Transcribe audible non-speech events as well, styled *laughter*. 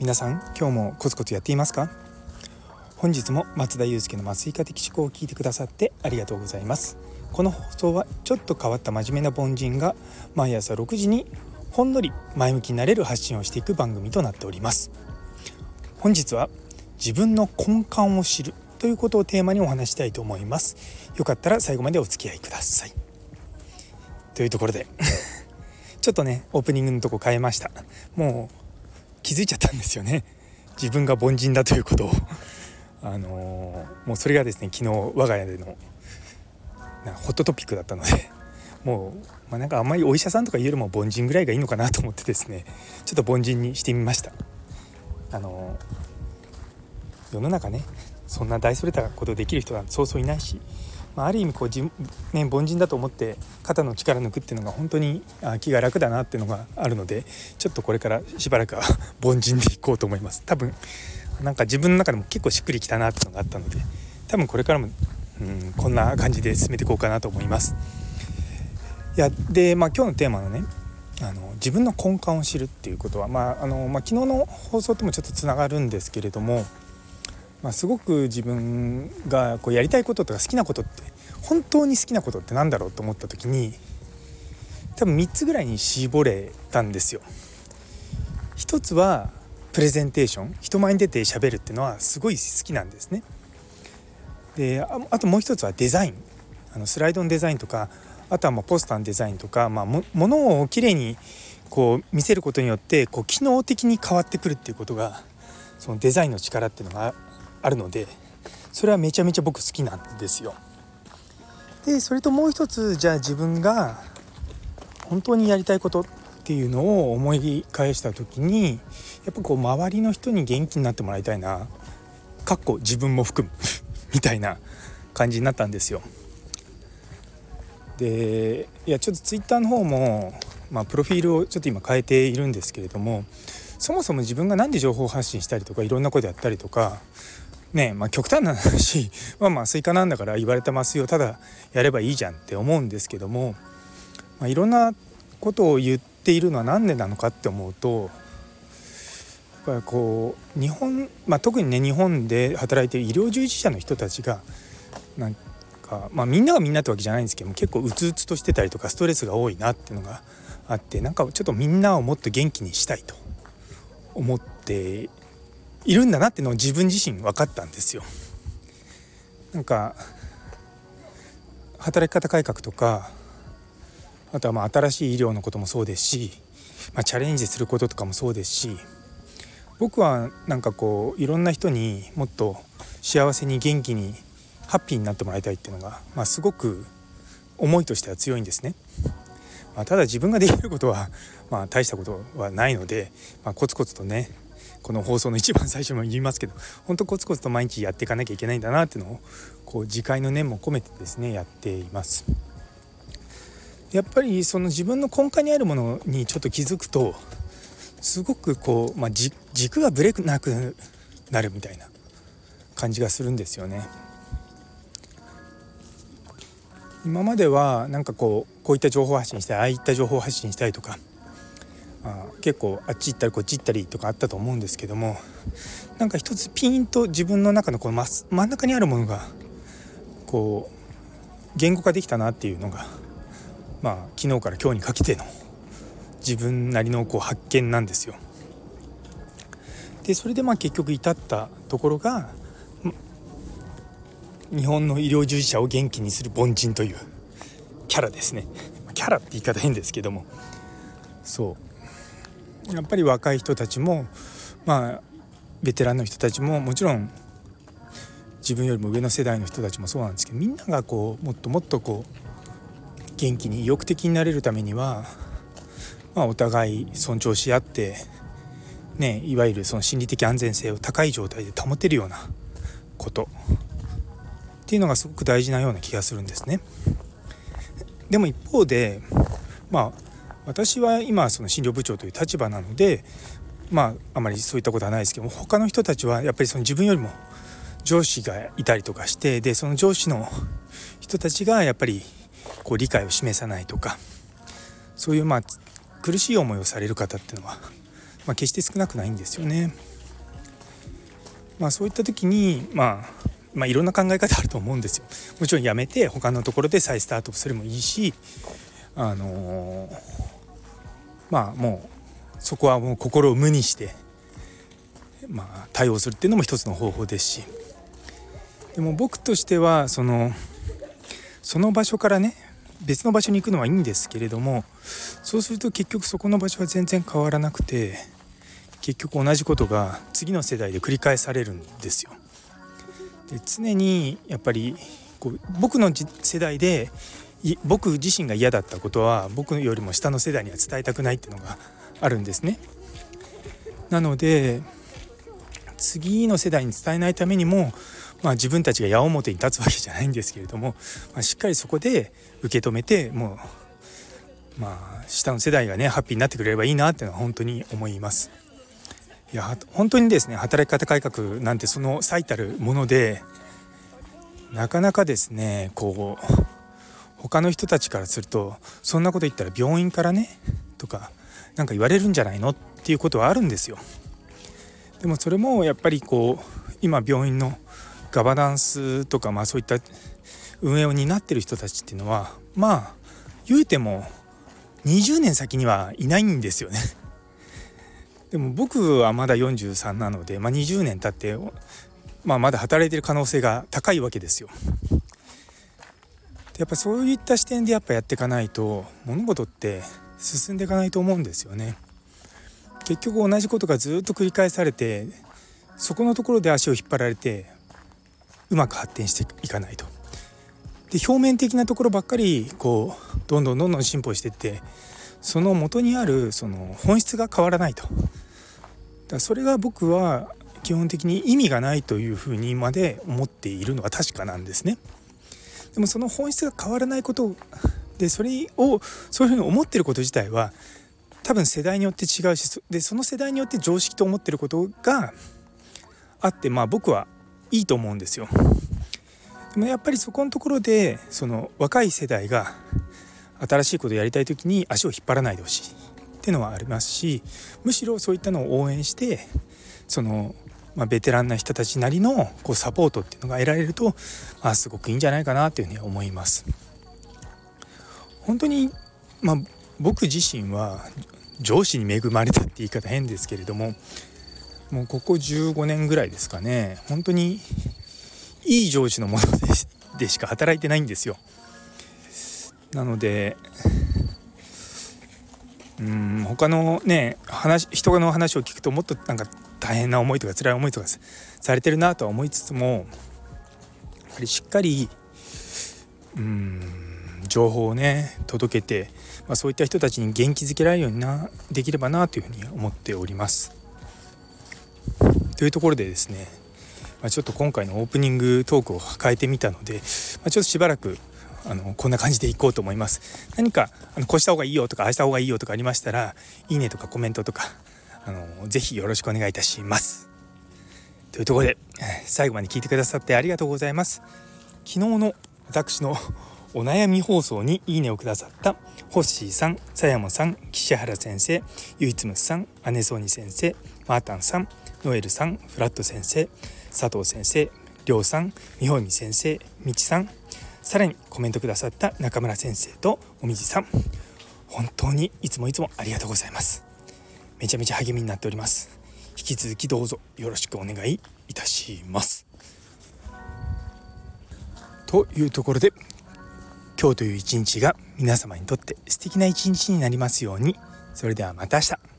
皆さん今日もコツコツやっていますか？本日も松田祐介の麻酔科的思考を聞いてくださってありがとうございます。この放送はちょっと変わった真面目な凡人が毎朝6時にほんのり前向きになれる発信をしていく番組となっております。本日は自分の根幹を知るということをテーマにお話したいと思います。よかったら最後までお付き合いください。というところで。*laughs* ちょっとねオープニングのとこ変えました。もう気づいちゃったんですよね。自分が凡人だということを。あのー、もうそれがですね昨日我が家でのホットトピックだったので。もう、まあ、なんかあんまりお医者さんとか言うよりも凡人ぐらいがいいのかなと思ってですね。ちょっと凡人にしてみました。あのー、世の中ねそんな大それたことできる人はそうそういないし、まあ、ある意味こう、ね、凡人だと思って肩の力抜くっていうのが本当に気が楽だなっていうのがあるのでちょっとこれからしばらくは *laughs* 凡人でいこうと思います多分なんか自分の中でも結構しっくりきたなっていうのがあったので多分これからも、うん、こんな感じで進めていこうかなと思います。いやで、まあ、今日のテーマのねあの自分の根幹を知るっていうことは、まああのまあ、昨日の放送ともちょっとつながるんですけれども、まあ、すごく自分がこうやりたいこととか好きなことって本当に好きなことって何だろうと思った時に多分3つぐらいに絞れたんですよ。一つはプレゼンテーション人前に出てしゃべるっていうのはすごい好きなんですね。であともう一つはデザインあのスライドのデザインとかあとはまポスターのデザインとか、まあ、ものをきれいにこう見せることによってこう機能的に変わってくるっていうことがそのデザインの力っていうのがあるのでそれはめちゃめちゃ僕好きなんですよ。でそれともう一つじゃあ自分が本当にやりたいことっていうのを思い返した時にやっぱこう周りの人に元気になってもらいたいなかっこ自分も含む *laughs* みたいな感じになったんですよ。でいやちょっとツイッターの方も、まあ、プロフィールをちょっと今変えているんですけれどもそもそも自分が何で情報発信したりとかいろんなことやったりとかねまあ極端な話 *laughs* まあまあスイカなんだから言われてますよ。ただやればいいじゃんって思うんですけども、まあ、いろんなことを言っているのは何でなのかって思うとやっぱりこう日本、まあ、特にね日本で働いている医療従事者の人たちがなんか、まあ、みんながみんなってわけじゃないんですけども結構うつうつとしてたりとかストレスが多いなっていうのがあってなんかちょっとみんなをもっと元気にしたいと思っているんだなっていうのを自分自身分かったんですよ。なんか働き方改革とかあとはまあ新しい医療のこともそうですし、まあ、チャレンジすることとかもそうですし僕はなんかこういろんな人にもっと幸せに元気にハッピーになってもらいたいっていうのが、まあ、すごく思いとしては強いんですね。まあ、ただ自分ができることは、まあ、大したことはないので、まあ、コツコツとねこの放送の一番最初も言いますけど本当コツコツと毎日やっていかなきゃいけないんだなっていうのをこう自戒の念も込めてですねやっています。やっぱりその自分の根幹にあるものにちょっと気づくとすごくこう、まあ、軸がぶれなくなるみたいな感じがするんですよね。今まではなんかこうこういった情報発信したいああいった情報発信したいとかあ結構あっち行ったりこっち行ったりとかあったと思うんですけどもなんか一つピンと自分の中のこの真ん中にあるものがこう言語化できたなっていうのがまあ昨日から今日にかけての自分なりのこう発見なんですよ。でそれでまあ結局至ったところが日本の医療従事者を元気にする凡人というキャラですね。キャラって言い方変ですけども。そう。やっぱり若い人たちもまあベテランの人たちももちろん自分よりも上の世代の人たちもそうなんですけどみんながこうもっともっとこう元気に意欲的になれるためには、まあ、お互い尊重し合って、ね、いわゆるその心理的安全性を高い状態で保てるようなことっていうのがすごく大事なような気がするんですね。でも一方でまあ私は今その診療部長という立場なのでまああまりそういったことはないですけども他の人たちはやっぱりその自分よりも上司がいたりとかしてでその上司の人たちがやっぱりこう理解を示さないとかそういうまあ苦しい思いをされる方っていうのは、まあ、決して少なくないんですよね。まあ、そういった時に、まあ、まあいろんな考え方あると思うんですよ。もちろんやめて他のところで再スタートするもいいしあのー、まあもうそこはもう心を無にして、まあ、対応するっていうのも一つの方法ですしでも僕としてはそのその場所からね別の場所に行くのはいいんですけれどもそうすると結局そこの場所は全然変わらなくて結局同じことが次の世代で繰り返されるんですよ。で常にやっぱりこう僕の世代で僕自身が嫌だったことは僕よりも下の世代には伝えたくないっていうのがあるんですね。なので次の世代に伝えないためにも、まあ、自分たちが矢面に立つわけじゃないんですけれども、まあ、しっかりそこで受け止めてもうまあ下の世代がねハッピーになってくれればいいなっていうのは本当に思います。いや本当にですね働き方改革なんてその最たるものでなかなかですねこう他の人たちからするとそんなこと言ったら病院からねとか何か言われるんじゃないのっていうことはあるんですよ。でもそれもやっぱりこう今病院のガバナンスとかまあそういった運営を担ってる人たちっていうのはまあ言うても20年先にはいないんですよね。でも僕はまだ43なので、まあ、20年経って、まあ、まだ働いてる可能性が高いわけですよ。やっぱそういった視点でやっぱやっていかないと物事って進んでいかないと思うんですよね。結局同じことがずっと繰り返されてそこのところで足を引っ張られてうまく発展していかないと。で表面的なところばっかりこうどんどんどんどん進歩していってその元にあるその本質が変わらないと。だそれが僕は基本的に意味がないというふうにまで思っているのは確かなんですね。でもその本質が変わらないことでそれをそういうふうに思ってること自体は多分世代によって違うしでその世代によって常識と思ってることがあってまあ僕はいいと思うんですよ。でもやっぱりそこのところでその若い世代が新しいことをやりたい時に足を引っ張らないでほしいっていうのはありますしむしろそういったのを応援してそのまあ、ベテランな人たちなりのこうサポートっていうのが得られると、まあ、すごくいいんじゃないかなというふうに思います。本当に、まあ、僕自身は上司に恵まれたって言い方変ですけれどももうここ15年ぐらいですかね本当にいい上司のもので *laughs* でしか働いてないんですよ。なのでうん他のね話人の話を聞くともっとなんか大変な思いとか辛い思いとかされてるなとは思いつつもやっぱりしっかりうん情報をね届けて、まあ、そういった人たちに元気づけられるようになできればなというふうに思っております。というところでですね、まあ、ちょっと今回のオープニングトークを変えてみたので、まあ、ちょっとしばらくあのこんな感じでいこうと思います。何かあのこうした方がいいよとかああした方がいいよとかありましたらいいねとかコメントとかあのぜひよろしくお願いいたします。というところで最後まで聞いてくださってありがとうございます。昨日の私のお悩み放送にいいねをくださったホッシーさん、さやもさん、岸原先生、ゆいつむさん、姉ソニ先生、マータンさん、ノエルさん、フラット先生、佐藤先生、りょうさん、みほみ先生、みちさん、さらにコメントくださった中村先生とおみじさん、本当にいつもいつもありがとうございます。めちゃめちゃ励みになっております。引き続きどうぞよろしくお願いいたします。というところで今日という一日が皆様にとって素敵な一日になりますように。それではまた明日。